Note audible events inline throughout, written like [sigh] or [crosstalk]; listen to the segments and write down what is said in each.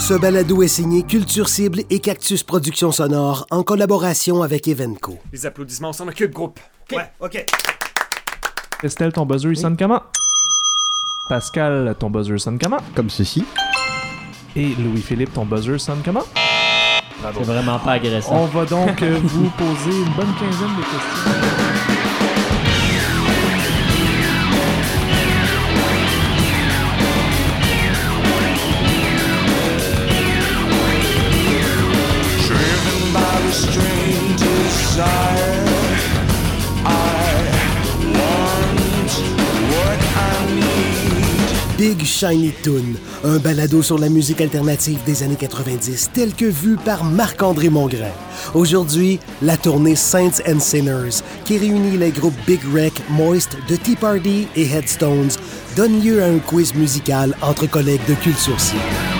Ce balado est signé Culture Cible et Cactus Productions Sonores en collaboration avec Evenco. Les applaudissements s'en occupe, groupe. Ouais, ok. Estelle, ton buzzer, il sonne comment? Pascal, ton buzzer sonne comment? Comme ceci. Et Louis-Philippe, ton buzzer sonne comment? C'est vraiment pas agressant. On va donc euh, vous poser une bonne quinzaine de questions. Big Shiny Toon, un balado sur la musique alternative des années 90 tel que vu par Marc-André Mongrain. Aujourd'hui, la tournée Saints and Sinners, qui réunit les groupes Big Wreck, Moist, The Tea Party et Headstones, donne lieu à un quiz musical entre collègues de Culture Cible.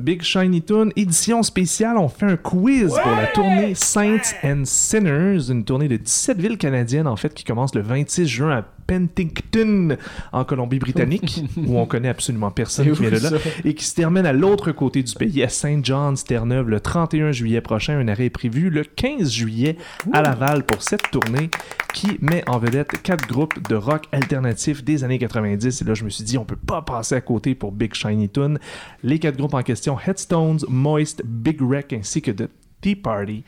Big Shiny Toon, édition spéciale, on fait un quiz pour la tournée Saints and Sinners, une tournée de 17 villes canadiennes en fait qui commence le 26 juin à Penticton en Colombie-Britannique [laughs] où on connaît absolument personne C'est qui vient de là et qui se termine à l'autre côté du pays à Saint John's Terre-Neuve le 31 juillet prochain. Un arrêt est prévu le 15 juillet à Laval pour cette tournée qui met en vedette quatre groupes de rock alternatif des années 90. Et là, je me suis dit, on peut pas passer à côté pour Big Shiny Toon. Les quatre groupes en question, Headstones, Moist, Big Wreck ainsi que The Tea Party.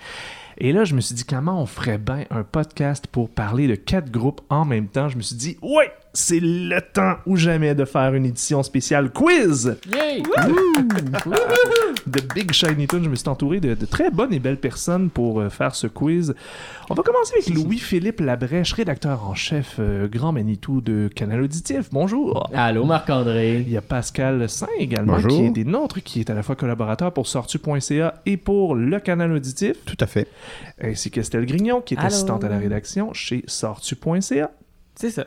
Et là, je me suis dit, comment on ferait bien un podcast pour parler de quatre groupes en même temps? Je me suis dit, ouais, c'est le temps ou jamais de faire une édition spéciale quiz Yay! de Big Shiny Toon. Je me suis entouré de, de très bonnes et belles personnes pour euh, faire ce quiz. On va commencer avec Louis-Philippe Labrèche, rédacteur en chef euh, Grand Manitou de Canal Auditif. Bonjour. Allô, Marc-André. Il y a Pascal Saint également, Bonjour. qui est des nôtres, qui est à la fois collaborateur pour sortu.ca et pour le Canal Auditif, Tout à fait. ainsi qu'Estelle Grignon, qui est Allô. assistante à la rédaction chez sortu.ca. C'est ça.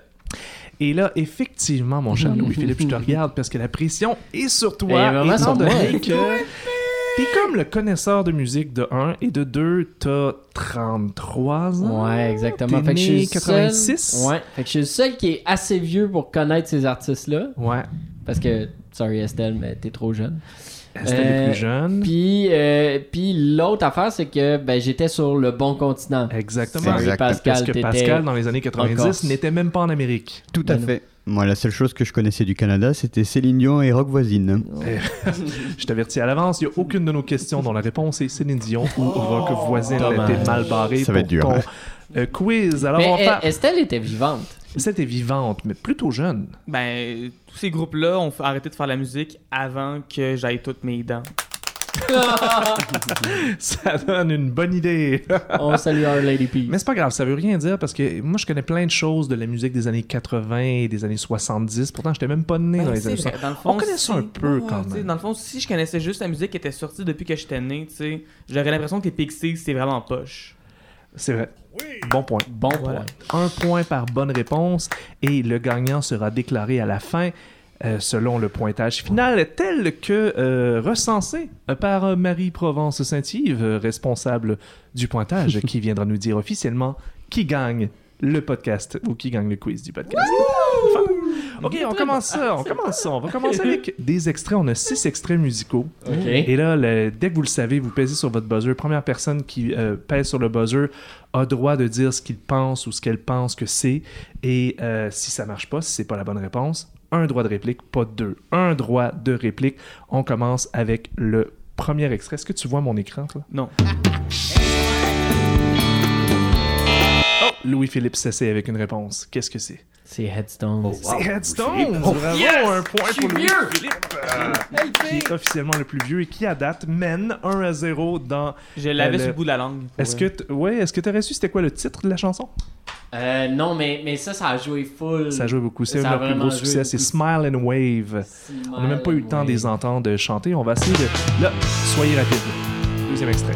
Et là, effectivement, mon cher Louis-Philippe, je te [laughs] regarde parce que la pression est sur toi. Est vraiment étant donné que t'es comme le connaisseur de musique de 1 et de 2, t'as 33 ans. Ouais, exactement. Fait que je suis né le seul- 86? Ouais. Fait que je suis le seul qui est assez vieux pour connaître ces artistes-là. Ouais. Parce que, sorry Estelle, mais t'es trop jeune. C'était les Euh, plus jeunes. Puis, euh, puis l'autre affaire, c'est que ben, j'étais sur le bon continent. Exactement. Pascal, Parce que Pascal, dans les années en 90, Corse. n'était même pas en Amérique. Tout à Ben non. fait. Moi, la seule chose que je connaissais du Canada, c'était Céline Dion et Rock Voisine. [laughs] Je t'avertis à l'avance, il n'y a aucune de nos questions dont la réponse est Céline Dion ou Rock Voisine été mal barré Ça va être dur, ton hein. euh, quiz. Alors, Mais on va faire... Estelle était vivante. C'était vivante, mais plutôt jeune. Ben, tous ces groupes-là ont arrêté de faire la musique avant que j'aille toutes mes dents. [laughs] Ça donne une bonne idée. On salue Our Lady P. Mais c'est pas grave, ça veut rien dire parce que moi je connais plein de choses de la musique des années 80 et des années 70. Pourtant, j'étais même pas né Ben, dans les années vrai, 70. dans le fond, On connaît ça un peu, Ouais, quand même. Dans le fond, si je connaissais juste la musique qui était sortie depuis que j'étais né, tu sais, j'aurais l'impression que les Pixies, c'est vraiment poche. C'est vrai. Bon point. Bon Voilà. point. Un point par bonne réponse et le gagnant sera déclaré à la fin. euh, selon le pointage final tel que euh, recensé par euh, Marie Provence Saint-Yves, euh, responsable du pointage, qui [laughs] viendra nous dire officiellement qui gagne le podcast ou qui gagne le quiz du podcast. Enfin, ok, on commence ça, on commence ça. On va commencer avec des extraits. On a six extraits musicaux. OK. Et là, le- dès que vous le savez, vous pèsez sur votre buzzer. Première personne qui euh, pèse sur le buzzer a droit de dire ce qu'il pense ou ce qu'elle pense que c'est. Et euh, si ça marche pas, si c'est pas la bonne réponse, un droit de réplique, pas deux. Un droit de réplique. On commence avec le premier extrait. Est-ce que tu vois mon écran, toi? Non. Oh! Louis-Philippe s'essaie avec une réponse. Qu'est-ce que c'est? C'est Headstone. C'est Headstone! Bravo! un point pour Louis-Philippe! euh, qui est officiellement le plus vieux et qui, à date, mène 1 à 0 dans Je l'avais Euh, sur le- bout de la langue. Est-ce que t- ouais, est-ce que tu aurais su c'était quoi le titre de la chanson? Euh, non, mais, mais ça, ça a joué full. Ça a joué beaucoup, c'est leurs plus gros succès, c'est. Smile and Wave. On n'a même pas eu le temps de les entendre chanter, on va essayer de là, soyez rapide. Deuxième extrait.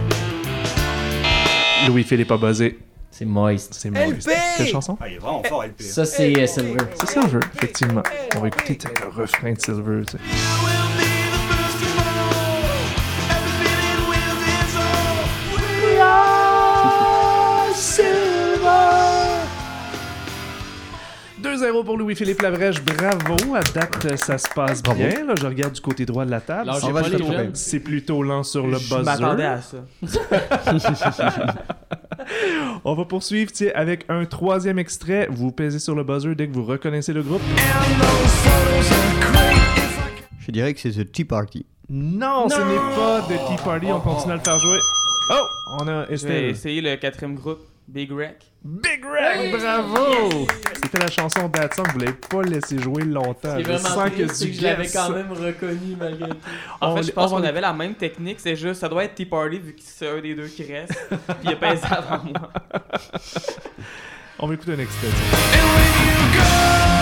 Louis-Philippe a buzzé. C'est Moist. C'est Moist. Quelle chanson? Ah, est vraiment. Hein. Ça, c'est euh, Silver. C'est Silver, effectivement. On va écouter le refrain de Silver. Tu sais. pour Louis-Philippe Lavrèche. Bravo. À date, euh, ça se passe bien. Là, je regarde du côté droit de la table. C'est plutôt lent sur le buzzer. Je m'attendais à ça. [laughs] [laughs] On va poursuivre avec un troisième extrait. Vous pesez sur le buzzer dès que vous reconnaissez le groupe. Je dirais que c'est The Tea Party. Non, ce n'est pas de Tea Party. On continue à le faire jouer. Oh, on a essayer le quatrième groupe, Big Wreck. Big Rag, bravo! C'était la chanson Bad Song, vous l'avez pas laissé jouer longtemps. C'est Je vraiment sens que que je l'avais quand même reconnu malgré tout. En On fait, je pense on qu'on avait la même technique, c'est juste, ça doit être Tea Party vu que c'est un des deux qui reste. Puis il a pas essayé avant moi. [laughs] On va écouter un extrait. tiens.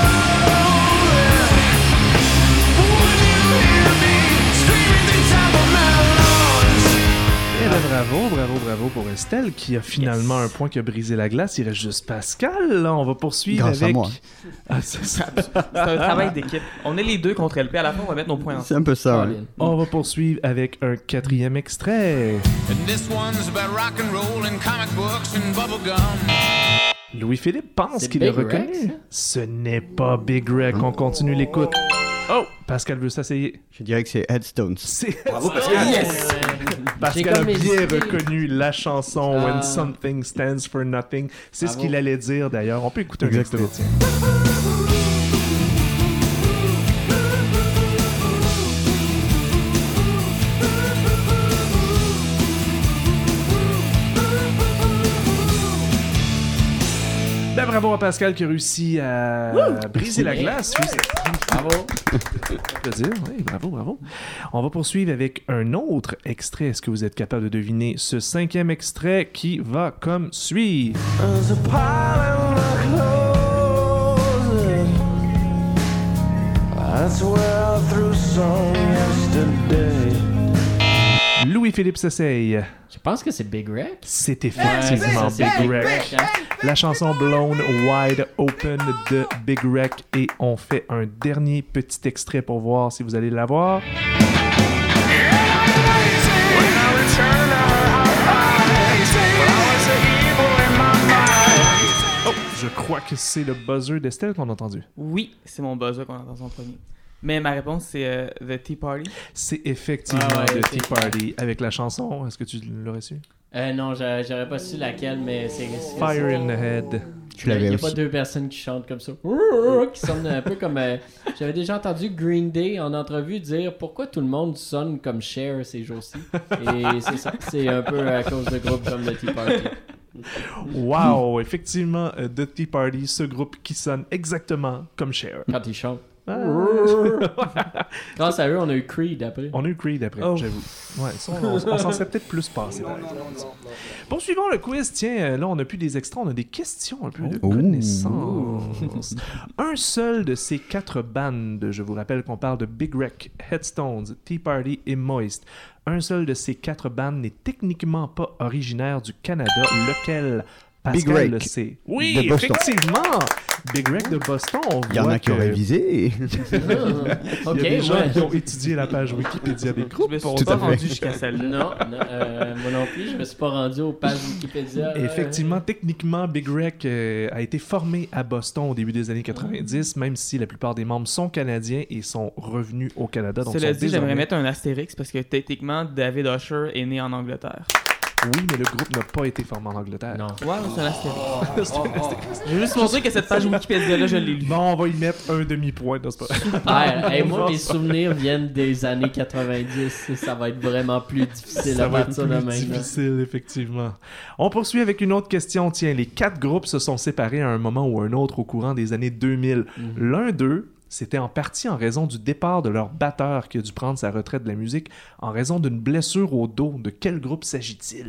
Eh qui a finalement un point qui a brisé la glace. Il reste juste Pascal. Là, on va poursuivre Grâce à avec. moi. [laughs] Ah, c'est ça. C'est un travail d'équipe. On est les deux contre LP. À la fin, on va mettre nos points ensemble. C'est un peu ça. ouais. On va poursuivre avec un quatrième extrait. And this one's about rock and roll and comic books and bubble gum. Louis-Philippe pense qu'il Rex, reconnu. ça? Ce n'est pas Big Rec. On continue l'écoute. Oh, Pascal veut s'asseyer. Je dirais que c'est Headstones. C'est Bravo, Pascal. Yes! Pascal a bien reconnu la chanson Ah. When Something Stands for Nothing. C'est ce qu'il allait dire d'ailleurs. On peut écouter un Exactement. extrait. Bravo à Pascal qui a réussi à briser la glace. Oui, Bravo! dire. Oui, bravo, bravo. On va poursuivre avec un autre extrait. Est-ce que vous êtes capable de deviner ce cinquième extrait qui va comme suit? I some yesterday. Louis-Philippe s'essaye. Je pense que c'est Big Rex. C'est effectivement Big c'est Wreck. hein. La chanson Blown Wide Open de Big Wreck. Et on fait un dernier petit extrait pour voir si vous allez l'avoir. Oh, je crois que c'est le buzzer d'Estelle qu'on a entendu. Oui, c'est mon buzzer qu'on a entendu en premier. Mais ma réponse, c'est euh, The Tea Party. C'est effectivement Ah ouais, The Tea Party avec la chanson. Est-ce que tu l'aurais su? Euh, non, j'a- j'aurais pas su laquelle, mais c'est. Fire in the Head. Je Il n'y l'avais a pas aussi. deux personnes qui chantent comme ça. Qui sonnent un peu comme. euh, J'avais déjà entendu Green Day en entrevue dire pourquoi tout le monde sonne comme Cher ces jours-ci. Et c'est ça. C'est un peu à cause de groupes comme le Tea Party. Wow, effectivement, euh, The Tea Party, ce groupe qui sonne exactement comme Cher. Quand ils chantent. Ah. [laughs] Grâce à eux, on a eu Creed après. On a eu Creed après, Oh. j'avoue. Ouais, ça, on, on s'en serait peut-être plus passé. par exemple. Poursuivons le quiz. Tiens, euh, là, on n'a plus des extraits, on a des questions, un peu de Oh. connaissances. [laughs] un seul de ces quatre bandes, je vous rappelle qu'on parle de Big Wreck, Headstones, Tea Party et Moist. Un seul de ces quatre bandes n'est techniquement pas originaire du Canada, lequel? Pascal Wreck le sait. Oui, effectivement! Big Wreck de Boston, on Il y en a qui ont révisé. Ok, [laughs] Il y a [laughs] des gens qui ont étudié la page Wikipédia des Je groupes. me suis pas rendu jusqu'à [laughs] celle-là. Non, non euh, moi non plus, je me suis pas rendu aux pages Wikipédia. euh, Effectivement, techniquement, Big Wreck euh, a été formé à Boston au début des années 90, même si la plupart des membres sont canadiens et sont revenus au Canada. Donc Cela dit, j'aimerais mettre un astérix parce que techniquement, David Usher est né en Angleterre. Oui, mais le groupe n'a pas été formé en Angleterre. Non. Ouais, mais c'est un astérix. J'ai juste montré que cette page Wikipédia-là, je l'ai lue. Bon, on va y mettre un demi-point. c'est pas- Ah, [laughs] hey, moi, mes souvenirs viennent des années 90. Ça va être vraiment plus difficile Ça à va être partir de plus maintenant. difficile, effectivement. On poursuit avec une autre question. Tiens, les quatre groupes se sont séparés à un moment ou un autre au courant des années 2000. Mhm. L'un d'eux, c'était en partie en raison du départ de leur batteur qui a dû prendre sa retraite de la musique en raison d'une blessure au dos. De quel groupe s'agit-il?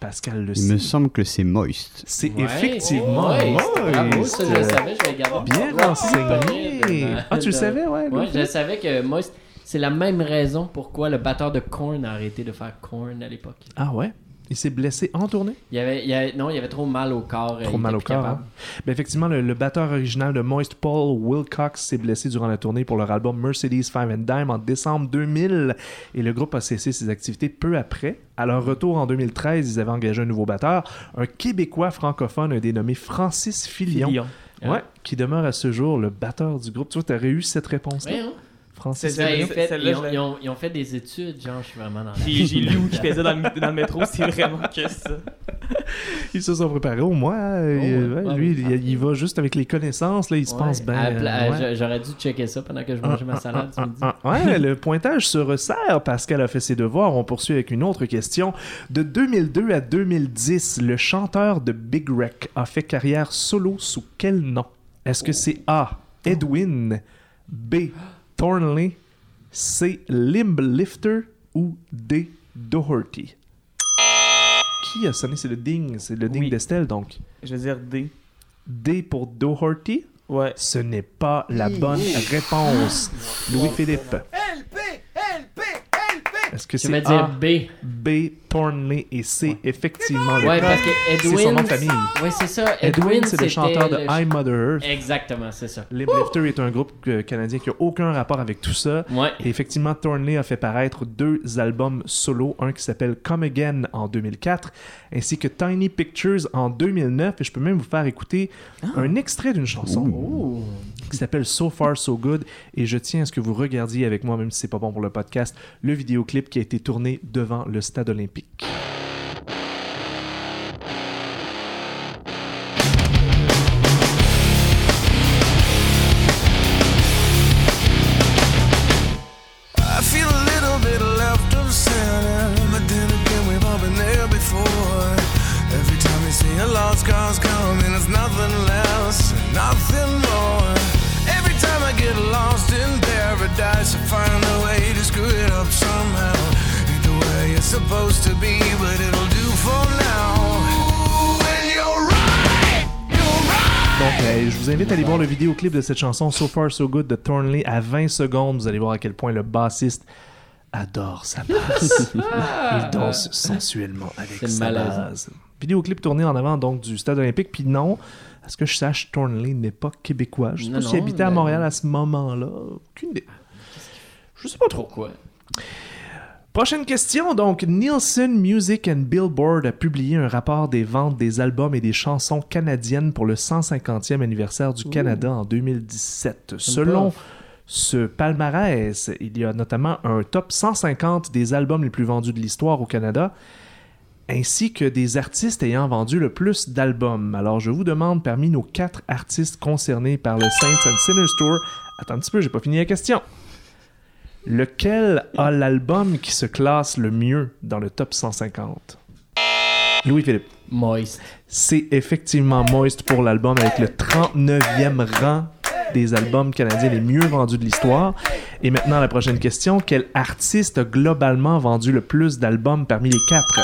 Pascal le Il me semble que c'est Moist. C'est Ouais. effectivement Ouais, Moist. Bravo, ça, je le savais, je vais garder. Bien renseigné. de- Ah, tu le savais, ouais. Ouais, Louis? je savais que moi, c'est la même raison pourquoi le batteur de Korn a arrêté de faire Korn à l'époque. Ah ouais? Il s'est blessé en tournée? Il avait, il avait- non, il avait trop mal au corps. Trop mal au corps. hein. Ben, effectivement, le, le batteur original de Moist, Paul Wilcox, s'est blessé durant la tournée pour leur album Mercedes Five and Dime en décembre 2000 et le groupe a cessé ses activités peu après. À leur retour en 2013, ils avaient engagé un nouveau batteur, un Québécois francophone, un dénommé Francis Filion. Filion. Ah. Ouais, qui demeure à ce jour le batteur du groupe. Tu vois, t'aurais eu cette réponse-là, Ouais, hein? Francis. C'est- ils, ont fait- celle-là, ils je ont, l'ai- ils ont- ils ont fait des études, genre, je suis vraiment dans la... J'ai j'ai lu Wikipédia dans le, dans le métro, c'est vraiment que ça. [laughs] Ils se sont préparés au moins. ouais, ouais, ouais, lui, ouais. il, il va juste avec les connaissances, là, il se pense bien. euh, J'aurais dû checker ça pendant que je mangeais ma salade ce midi. Ah, ah, ouais, le pointage se resserre. Pascal a fait ses devoirs. On poursuit avec une autre question. De 2002 à 2010, le chanteur de Big Wreck a fait carrière solo sous quel nom? Est-ce que c'est A. Edwin, B. Thornley, C. Limb Lifter ou D. Doherty? Qui a sonné? C'est le ding. C'est le ding Oui. d'Estelle, donc. Je veux dire D. D pour Doherty? Ouais. Ce n'est pas la bonne réponse. Louis-Philippe. LP, LP, LP. Est-ce que Je c'est vais dire B. B, Thornley et C, effectivement le Ouais, cas. parce que C'est Edwin... son nom de famille. Ouais, c'est ça. Edwin, Edwin, c'est le chanteur de le- I Mother Earth. Exactement, c'est ça. Limp Lifter est un groupe canadien qui a aucun rapport avec tout ça. Ouais. Et effectivement, Thornley a fait paraître deux albums solo, un qui s'appelle Come Again en 2004, ainsi que Tiny Pictures en 2009. Et je peux même vous faire écouter un extrait d'une chanson Ouh. Qui s'appelle So Far So Good. Et je tiens à ce que vous regardiez avec moi, même si c'est pas bon pour le podcast, le vidéoclip qui a été tourné devant le stade olympique. I feel a little supposed to be, but it'll do for now. And you're right, you're right. Donc, euh, je vous invite à aller voir le vidéoclip de cette chanson So Far So Good de Thornley à 20 secondes. Vous allez voir à quel point le bassiste adore sa basse. [laughs] Il danse sensuellement avec C'est sa base. Vidéoclip tourné en avant donc du stade olympique. Puis non, à ce que je sache, Thornley n'est pas québécois. Je sais Non, pas s'il habitait à mais- Montréal à ce moment-là. Aucune idée. Je sais pas trop. Pourquoi? Prochaine question, donc Nielsen Music and Billboard a publié un rapport des ventes des albums et des chansons canadiennes pour le 150e anniversaire du Canada en 2017. Selon ce palmarès, il y a notamment un top 150 des albums les plus vendus de l'histoire au Canada, ainsi que des artistes ayant vendu le plus d'albums. Alors je vous demande parmi nos quatre artistes concernés par le Saints and Sinners Tour, attends un petit peu, j'ai pas fini la question. Lequel a l'album qui se classe le mieux dans le top 150 Louis-Philippe. Moist. C'est effectivement Moist pour l'album avec le 39e rang des albums canadiens les mieux vendus de l'histoire. Et maintenant, la prochaine question. Quel artiste a globalement vendu le plus d'albums parmi les quatre?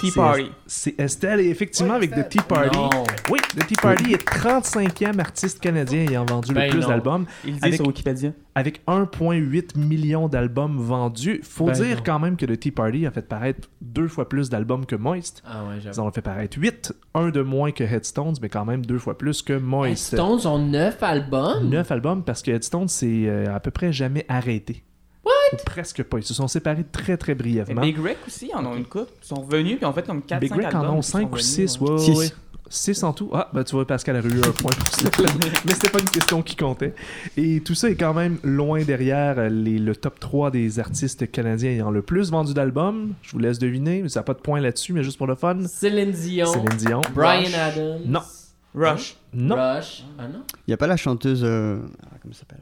Tea C'est- Party. C'est Estelle, et effectivement, avec The Tea Party. Non. Oui, The Tea Party est 35e artiste canadien ayant vendu le Ben plus non. d'albums Il dit Avec- sur Wikipédia. avec 1,8 million d'albums vendus. Faut Ben dire non. quand même que The Tea Party a fait paraître deux fois plus d'albums que Moist. Ah ouais, Ils ont fait paraître 8, un de moins que Headstones, mais quand même deux fois plus que Moist. Stones ont 9 albums? 9 albums parce que Headstones c'est euh, à peu près jamais arrêté. What? presque pas. Ils se sont séparés très très Et brièvement. Big Rick aussi, en ont une coupe. Ils sont revenus puis ont fait comme 4 Big 5 Rick albums. en ont puis ils sont 5 ou revenus, 6, ouais. ouais, Six. ouais. 6 en tout. Ah, ben tu vois, Pascal a eu un point pour ça. [laughs] Mais c'était pas une question qui comptait. Et tout ça est quand même loin derrière les, le top 3 des artistes canadiens ayant le plus vendu d'albums. Je vous laisse deviner, mais ça n'a pas de point là-dessus, mais juste pour le fun. Céline Dion. Céline Dion. Brian Rush. Adams. Non. Rush. Non. Rush. Ah non? Il n'y a pas la chanteuse. euh, ah, comment ça s'appelle?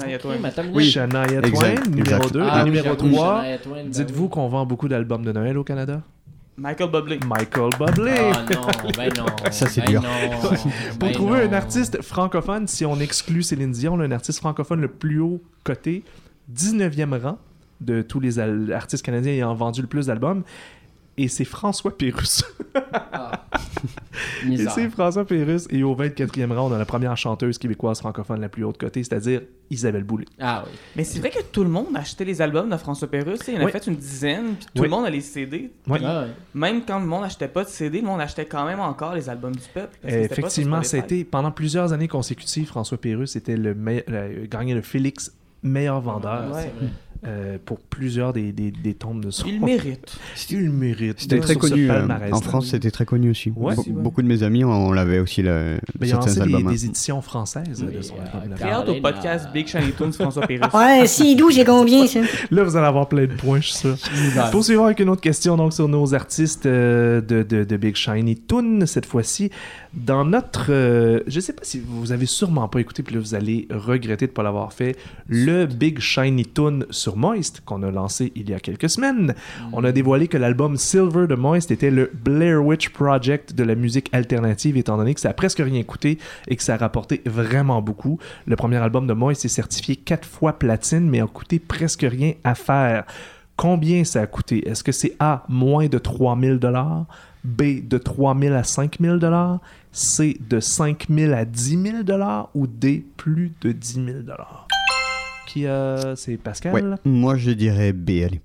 Shania Twain. une Oui. Shania Twain, Exact, numéro exact. 2. Ah et oui, numéro j'avoue, 3, Shania Twain, ben dites-vous qu'on vend beaucoup d'albums de Noël au Canada? Michael Bublé. Michael Bublé! Ah [laughs] non, ben non. Ça, c'est ben dur. non, [laughs] Pour ben trouver non. un artiste francophone, si on exclut Céline Dion, un artiste francophone le plus haut coté, 19e rang de tous les artistes canadiens ayant vendu le plus d'albums. Et c'est François Pérusse. Ah. [laughs] Et c'est François Pérusse. Et au 24e rang, on a la première chanteuse québécoise francophone la plus haute cotée, c'est-à-dire Isabelle Boulay. Ah oui. Mais c'est vrai que tout le monde achetait les albums de François Pérusse. Il en a Oui. fait une dizaine, puis tout Oui. le monde a les CD. Oui. Ah ouais. Même quand le monde achetait pas de CD, le monde achetait quand même encore les albums du peuple. parce que c'était pas sur Effectivement, a été pendant plusieurs années consécutives, François Pérusse était le, le- gagné le Félix meilleur vendeur. Ouais. Euh, pour plusieurs des, des, des tombes de son. Il mérite. [laughs] Il le mérite. C'était Là, très connu. euh, en France, c'était très connu aussi. Ouais. Be- Aussi, ouais. Beaucoup de mes amis, on l'avait aussi, Ben, il a lancé certains des, hein. éditions françaises de Oui, son euh, album. hâte au podcast euh, Big Shiny Tunes François Pérus. [laughs] Ouais, si doux, c'est combien, ça? [laughs] Là, vous allez avoir plein de points, je suis sûr. Poursuivons avec une autre question donc sur nos artistes euh, de, de, de Big Shiny Toon cette fois-ci. Dans notre, euh, je sais pas si vous avez sûrement pas écouté puis là vous allez regretter de pas l'avoir fait, le Big Shiny Toon sur Moist qu'on a lancé il y a quelques semaines. On a dévoilé que l'album Silver de Moist était le Blair Witch Project de la musique alternative étant donné que ça a presque rien coûté et que ça a rapporté vraiment beaucoup. Le premier album de Moist est certifié 4 fois platine mais a coûté presque rien à faire. Combien ça a coûté? Est-ce que c'est A, moins de 3000 dollars, B, de 3000 à 5000 dollars, C, de 5000 à 10 000 dollars ou D, plus de 10 000 dollars? Qui a... C'est Pascal? Ouais. Moi, je dirais B, allez.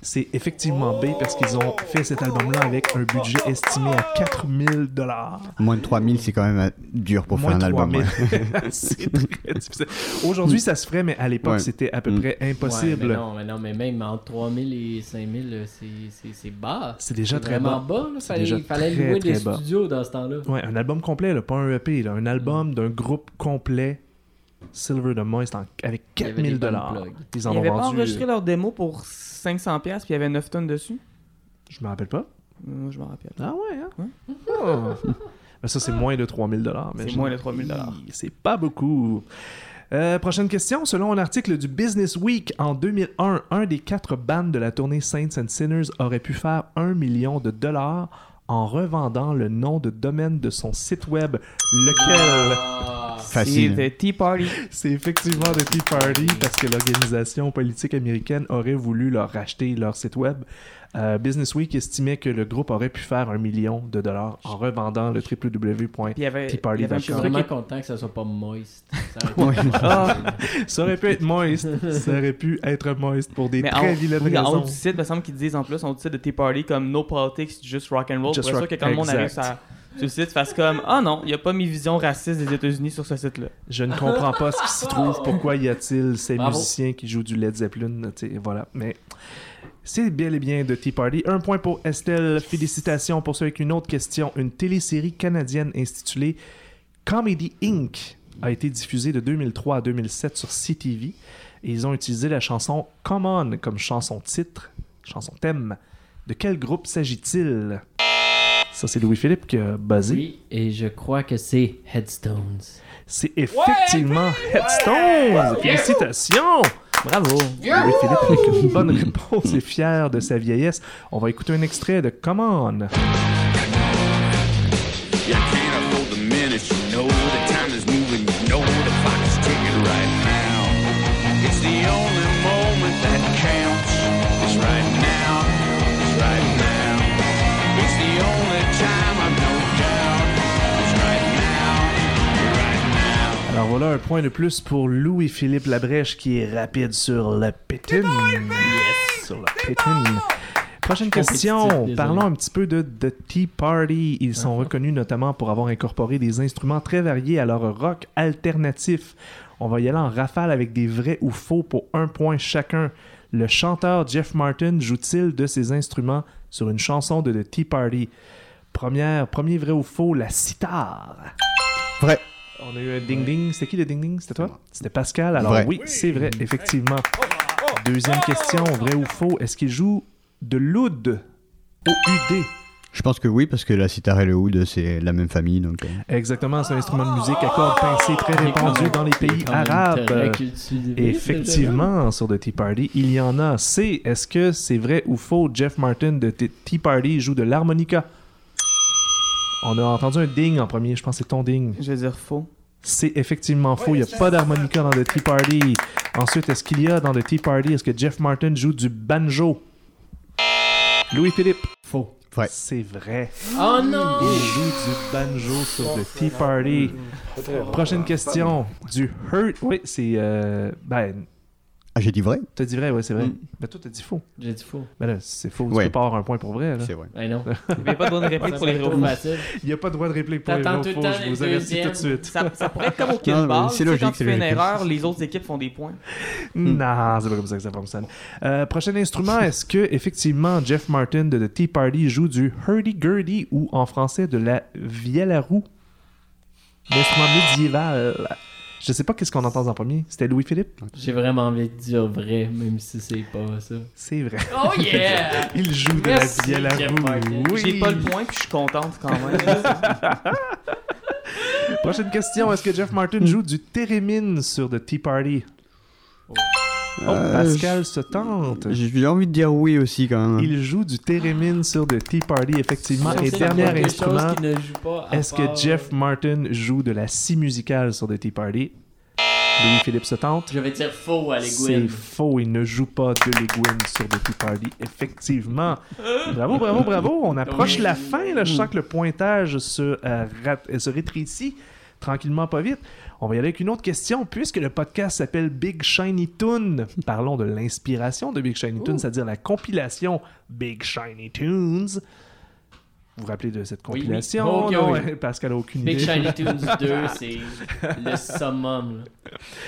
C'est effectivement B parce qu'ils ont fait cet album-là avec un budget estimé à 4000 dollars. Moins de 3000, c'est quand même euh, dur pour Moins faire un album. 3000. ouais. [laughs] c'est très difficile. Aujourd'hui, ça se ferait, mais à l'époque, Ouais. c'était à peu Mm. près Ouais, impossible. mais non, mais non, mais même entre 3000 et 5000, euh, c'est- bas. C'est déjà très bas. bas. là. Fallait, déjà fallait très, louer très des bas. studios dans ce temps-là. Ouais, un album complet, là, pas un EP, là, un album d'un groupe complet, Silver de Moist, en- avec Il y avait 4000 des bonnes dollars. Ils Ils en ont n'avaient pas vendu. enregistré leur démo pour 500$ puis il y avait 9 tonnes dessus? Je me rappelle pas. Euh, Moi, je m'en rappelle. Ah ouais, hein? Ouais. Oh. Ben ça, c'est moins de 3000 dollars. C'est moins de 3000 dollars. C'est pas beaucoup. Euh, prochaine question. Selon un article du Business Week, en 2001, un des quatre bands de la tournée Saints and Sinners aurait pu faire un million de dollars en revendant le nom de domaine de son site web. Lequel? Facile. C'est The Tea Party. C'est effectivement The Tea Party parce que l'organisation politique américaine aurait voulu leur racheter leur site web. Euh, Business Week estimait que le groupe aurait pu faire un million de dollars en revendant le www. Puis il y avait, Tea Party il y avait un Je suis vraiment content que ça soit pas moist. Ça aurait [laughs] Ah, Ça aurait pu être moist. Ça aurait pu être moist pour des mais très vilaines oui, en haut raisons. du site, il me semble qu'ils disent en plus, en haut du site de Tea Party, comme No Politics, Just Rock and Roll. Just pour être sûr rock- que quand le monde arrive exact. Sur, le site, fasse comme Ah non, il n'y a pas mes visions racistes des États-Unis sur ce site-là. Je ne comprends pas ce qui se trouve. Pourquoi y a-t-il ces Bravo. musiciens qui jouent du Led Zeppelin? Voilà. Mais c'est bel et bien de Tea Party. Un point pour Estelle. Félicitations pour ça avec une autre question. Une télésérie canadienne intitulée Comedy Inc. a été diffusée de 2003 à 2007 sur CTV. Et ils ont utilisé la chanson Come On comme chanson titre, chanson thème. De quel groupe s'agit-il? Ça, c'est Louis-Philippe qui a buzzé. Oui, et je crois que c'est Headstones. C'est effectivement Headstones! Félicitations! Bravo. Louis-Philippe avec une bonne réponse et fier de sa vieillesse. On va écouter un extrait de Come On. Alors voilà un point de plus pour Louis-Philippe Labrèche qui est rapide sur le pétine. Yes! Sur le pétine. Prochaine question. Parlons un petit peu de The Tea Party. Ils sont reconnus notamment pour avoir incorporé des instruments très variés à leur rock alternatif. On va y aller en rafale avec des vrais ou faux pour un point chacun. Le chanteur Jeff Martin joue-t-il de ses instruments sur une chanson de The Tea Party? Première, premier vrai ou faux, la sitar. Vrai. On a eu un ding-ding. C'était qui le ding-ding? C'était toi? C'était Pascal. Alors Vrai. oui, c'est vrai, effectivement. Deuxième question, vrai ou faux? Est-ce qu'il joue de l'oud? O-U-D. Je pense que oui, parce que la sitar et le oud, c'est la même famille. Donc, euh, Exactement, c'est un instrument de musique à cordes pincées très répandu dans les pays arabes. Effectivement, sur The Tea Party, il y en a. C, est-ce que c'est vrai ou faux? Jeff Martin de The Tea Party joue de l'harmonica. On a entendu un ding en premier, je pense que c'est ton ding. Je vais dire faux. C'est effectivement faux. Il n'y a pas d'harmonica dans The Tea Party. Ensuite, est-ce qu'il y a dans The Tea Party, est-ce que Jeff Martin joue du banjo? Louis-Philippe. Faux. Vrai. C'est vrai. Oh non! Il joue du banjo sur The Tea Party. Prochaine question. Du Hurt. Oui, c'est. euh, ben. Ah, j'ai dit vrai? T'as dit vrai, ouais, c'est vrai. Mm. Ben toi, t'as dit faux. J'ai dit faux. Ben là, c'est faux. Ouais. Tu peux pas avoir un point pour vrai. C'est vrai. Ben non. [laughs] Il n'y a pas de bonne réplique Ça pour les. Il n'y a pas de droit de réplique pour les faux, temps je vous avertis tout de suite. Ça, ça pourrait être comme au [laughs] kickball. mais c'est logique, Quand tu fais une erreur, les autres équipes font des points. [laughs] Non, c'est pas comme ça que ça fonctionne. Euh, prochain instrument, est-ce que effectivement Jeff Martin de The Tea Party joue du hurdy-gurdy ou en français de la vielle à roue? L'instrument médiéval. Je sais pas qu'est-ce qu'on entend en premier. C'était Louis-Philippe? J'ai vraiment envie de dire vrai, même si c'est pas ça. C'est vrai. Oh yeah! [laughs] Il joue de Merci, la vielle à. Oui. J'ai pas le point, puis je suis contente quand même. [laughs] Prochaine question, est-ce que Jeff Martin joue du thérémine sur The Tea Party? Oh, Euh, Pascal se tente. J'ai envie de dire oui aussi quand même. Il joue du thérémine sur The Tea Party, effectivement. Et dernier instrument, est-ce que Jeff Martin joue de la scie musicale sur The Tea Party? Louis-Philippe se tente. Je vais dire faux à C'est faux, il ne joue pas de l'Egwin sur The Tea Party, effectivement. [laughs] Bravo, bravo, bravo. On approche la fin. Là. Je sens que le pointage se, euh, rat- euh, se rétrécit tranquillement, pas vite. On va y aller avec une autre question. Puisque le podcast s'appelle Big Shiny Toon, parlons de l'inspiration de Big Shiny Toon, c'est-à-dire la compilation Big Shiny Tunes. Vous vous rappelez de cette Oui, oui. compilation? Oh, ok, non, oui. Pascal a aucune Big idée. Shiny [laughs] Tunes 2, c'est le summum.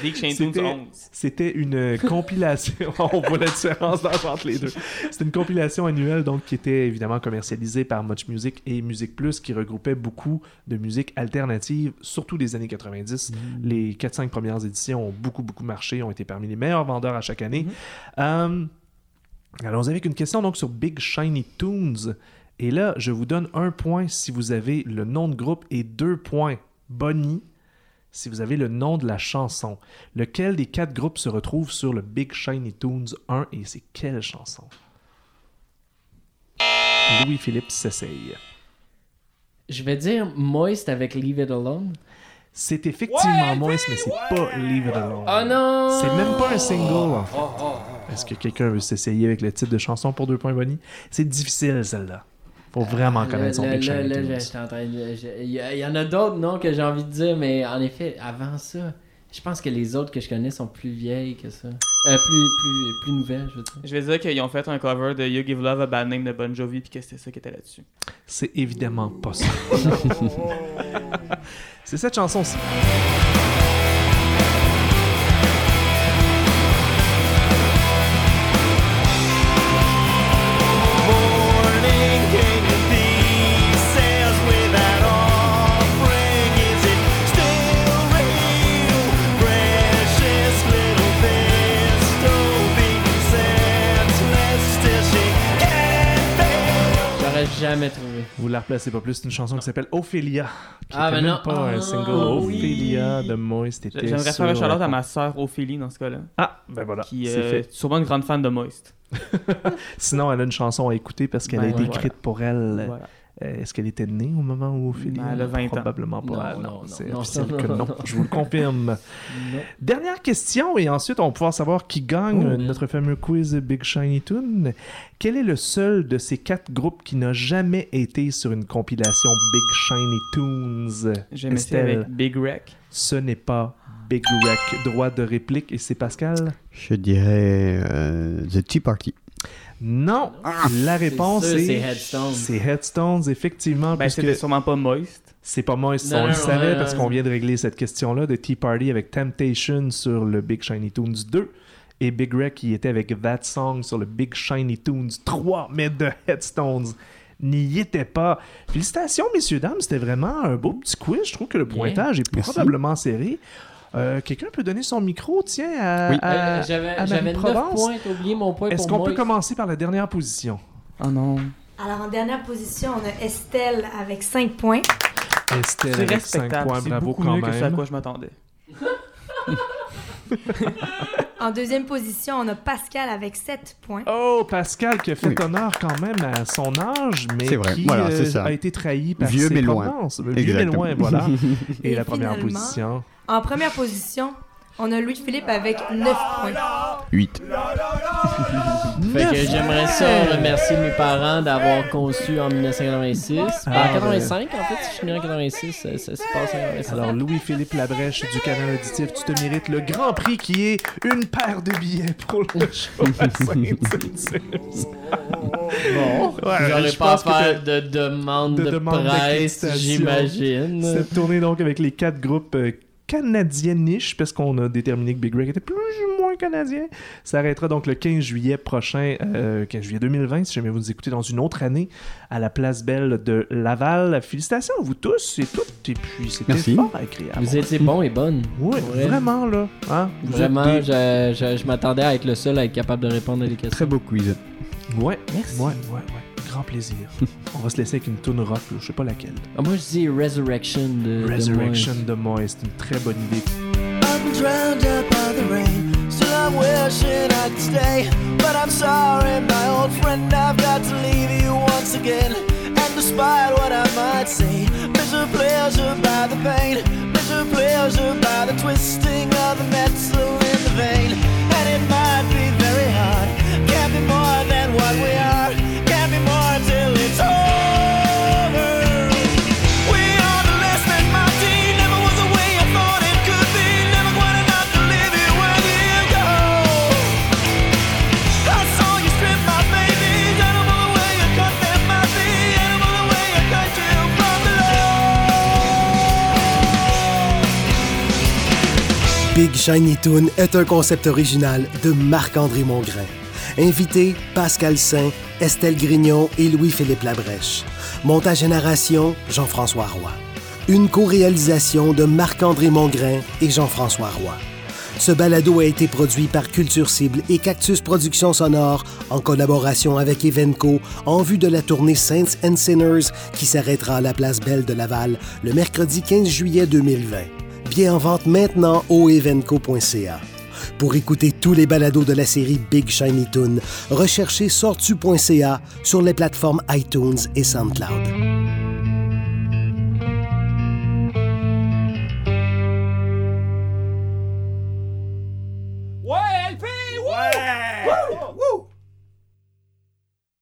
Big Shane Tunes C'était- 11. C'était une compilation. [laughs] On voit la différence dans- entre les deux. C'était une compilation annuelle donc qui était évidemment commercialisée par Much Music et Music Plus qui regroupait beaucoup de musique alternative, surtout des années 90. Les 4-5 premières éditions ont beaucoup beaucoup marché, ont été parmi les meilleurs vendeurs à chaque année. Euh, allons avec une question donc sur Big Shiny Tunes. Et là, je vous donne un point si vous avez le nom de groupe et deux points Bonnie si vous avez le nom de la chanson. Lequel des quatre groupes se retrouve sur le Big Shiny Tunes 1 et c'est quelle chanson? Louis-Philippe s'essaye. Je vais dire Moist avec Leave It Alone. C'est effectivement Moist, mais c'est pas Leave It Alone. Oh non! C'est même pas un single. Est-ce que quelqu'un veut s'essayer avec le titre de chanson pour deux points Bonnie? C'est difficile celle-là. Faut vraiment connaître son Là, Big là, Shiny là, Tunes. là, j'étais en train de- je- Il y, a- il y en a d'autres noms que j'ai envie de dire, mais en effet, avant ça, je pense que les autres que je connais sont plus vieilles que ça. Euh, plus, plus, plus nouvelles, je veux dire. Je vais dire qu'ils ont fait un cover de You Give Love a Bad Name de Bon Jovi, puis que c'était ça qui était là-dessus. C'est évidemment pas ça. [laughs] c'est cette chanson-ci. Jamais trouvé. Vous la replacez pas plus, c'est une chanson qui s'appelle Ophélia. Qui Ah, était mais non. pas un Ah, single. oui. Ophélia de Moist était J'aimerais faire un shout-out la- à ma sœur Ophélie dans ce cas-là, Ah, ben voilà, qui c'est est fait. sûrement une grande fan de Moist. [laughs] Sinon, elle a une chanson à écouter parce qu'elle a Ben, été voilà. écrite pour elle. Voilà. Euh, Est-ce qu'elle était née au moment où Ophélia Ben, elle a 20 ans. Probablement pas. Non, non, non, c'est officiel non, que [laughs] non. Je vous le confirme. Dernière question et ensuite on va pouvoir savoir qui gagne Oh, notre fameux quiz Big Shiny Toon. Quel est le seul de ces quatre groupes qui n'a jamais été sur une compilation Big Shiny ça Estelle, avec Big Wreck. ce n'est pas Big Wreck. Droit de réplique et c'est Pascal Je dirais euh, The Tea Party. Non. La réponse est c'est Headstones. C'est Headstones effectivement Ben, puisque c'était sûrement pas Moist. c'est pas moi, Non, on le non, savait parce qu'on vient de régler cette question-là de Tea Party avec Temptation sur le Big Shiny Tunes 2 et Big Wreck qui était avec That Song sur le Big Shiny Tunes 3, mais de Headstones n'y était pas. Félicitations, messieurs, dames, c'était vraiment un beau petit quiz. Je trouve que le Bien. pointage est Merci. probablement serré. Euh, Quelqu'un peut donner son micro, tiens, à, Oui. à- Euh, J'avais à j'avais 9 Marie-Provence. points, t'as oublié mon point Est-ce qu'on peut commencer par la dernière position? Oh non. Alors, en dernière position, on a Estelle avec 5 points. Estelle avec 5 respectable. points, C'est bravo beaucoup quand mieux que ce à quoi je m'attendais. [laughs] En deuxième position, on a Pascal avec 7 points. Oh, Pascal qui a fait Oui. honneur quand même à son âge, mais C'est vrai, qui voilà, euh, c'est ça. a été trahi par Vieux ses mais loin. Vieux mais loin, voilà. Et, [laughs] Et la première position. En première position, on a Louis-Philippe avec 9 points. 8. Fait que Neuf j'aimerais ça remercier mes parents d'avoir conçu en 1986. Ah, en 85, en fait, si je suis né en 86, ça, ça se passe en 86. Alors, Louis-Philippe Labrèche du canal auditif, tu te mérites le grand prix qui est une paire de billets pour le [laughs] show à. Bon, Ouais, j'aurais je pas à faire de demande de de, demande presse, j'imagine. Cette tournée donc avec les quatre groupes euh, canadiens niche, parce qu'on a déterminé que Big Break était plus ou moins canadien, s'arrêtera donc le 15 juillet prochain, euh, 15 juillet 2020, si jamais vous nous écoutez dans une autre année, à la Place Belle de Laval. Félicitations à vous tous et toutes, et puis c'était Merci. fort agréable. Vous étiez bons et bonnes. Oui, Ouais. vraiment là. Hein? Vous Vraiment, êtes je, je- je m'attendais à être le seul à être capable de répondre à des questions. Très beau quiz. Ouais, Merci. ouais, ouais, ouais. Grand plaisir. [laughs] On va se laisser avec une tune rock, je sais pas laquelle. Ah, moi, je dis Resurrection de. Resurrection de Moïse, c'est une très bonne idée. I'm drowned out by the rain. Still, I'm wishing I could stay. But I'm sorry, my old friend, I've got to leave you once again. And despite what I might say, measure pleasure by the pain, measure pleasure by the twisting of the metal in the vein. And it might be very hard, can't be more than what we are, Shiny Toon est un concept original de Marc-André Mongrain. Invité Pascal Saint, Estelle Grignon et Louis-Philippe Labrèche. Montage et narration Jean-François Roy. Une co-réalisation de Marc-André Mongrain et Jean-François Roy. Ce balado a été produit par Culture Cible et Cactus Productions Sonores en collaboration avec Evenco en vue de la tournée Saints and Sinners qui s'arrêtera à la place Belle de Laval le mercredi 15 juillet 2020. Bien en vente maintenant au evenco.ca. Pour écouter tous les balados de la série Big Shiny Toon, recherchez sortu.ca sur les plateformes iTunes et SoundCloud.